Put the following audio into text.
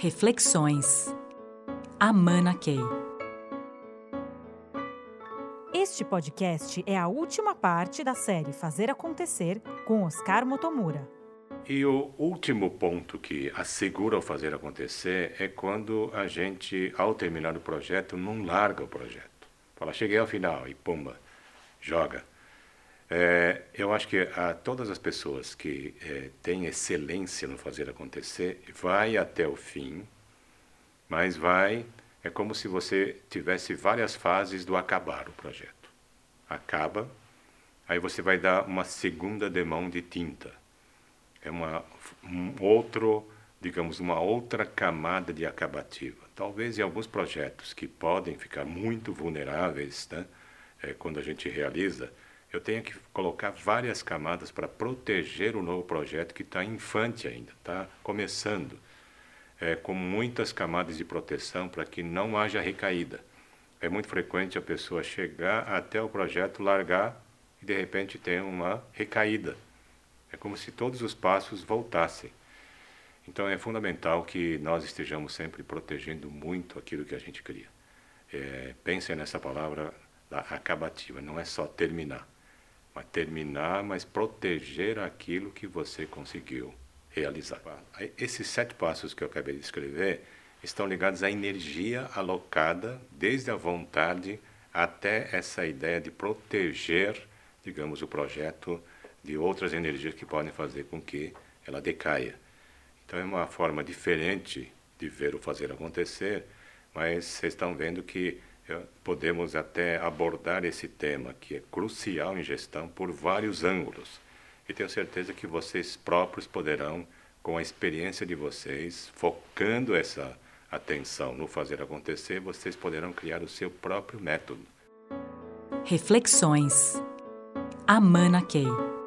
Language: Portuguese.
Reflexões. Amana Key. Este podcast é a última parte da série Fazer Acontecer com Oscar Motomura. E o último ponto que assegura o fazer acontecer é quando a gente, ao terminar o projeto, não larga o projeto. Fala, cheguei ao final e pumba, joga. É, eu acho que a, todas as pessoas que é, têm excelência no fazer acontecer, vai até o fim, mas vai, é como se você tivesse várias fases do acabar o projeto. Acaba, aí você vai dar uma segunda demão de tinta. É uma, um outro, digamos, uma outra camada de acabativa. Talvez em alguns projetos que podem ficar muito vulneráveis, né, é, quando a gente realiza, eu tenho que colocar várias camadas para proteger o novo projeto que está infante ainda, está começando, é, com muitas camadas de proteção para que não haja recaída. É muito frequente a pessoa chegar até o projeto, largar e de repente ter uma recaída. É como se todos os passos voltassem. Então é fundamental que nós estejamos sempre protegendo muito aquilo que a gente cria. É, pensem nessa palavra da acabativa, não é só terminar terminar, mas proteger aquilo que você conseguiu realizar. Esses sete passos que eu acabei de escrever estão ligados à energia alocada, desde a vontade até essa ideia de proteger, digamos, o projeto de outras energias que podem fazer com que ela decaia. Então é uma forma diferente de ver o fazer acontecer, mas vocês estão vendo que podemos até abordar esse tema, que é crucial em gestão, por vários ângulos. E tenho certeza que vocês próprios poderão, com a experiência de vocês, focando essa atenção no fazer acontecer, vocês poderão criar o seu próprio método. Reflexões. Amana Key.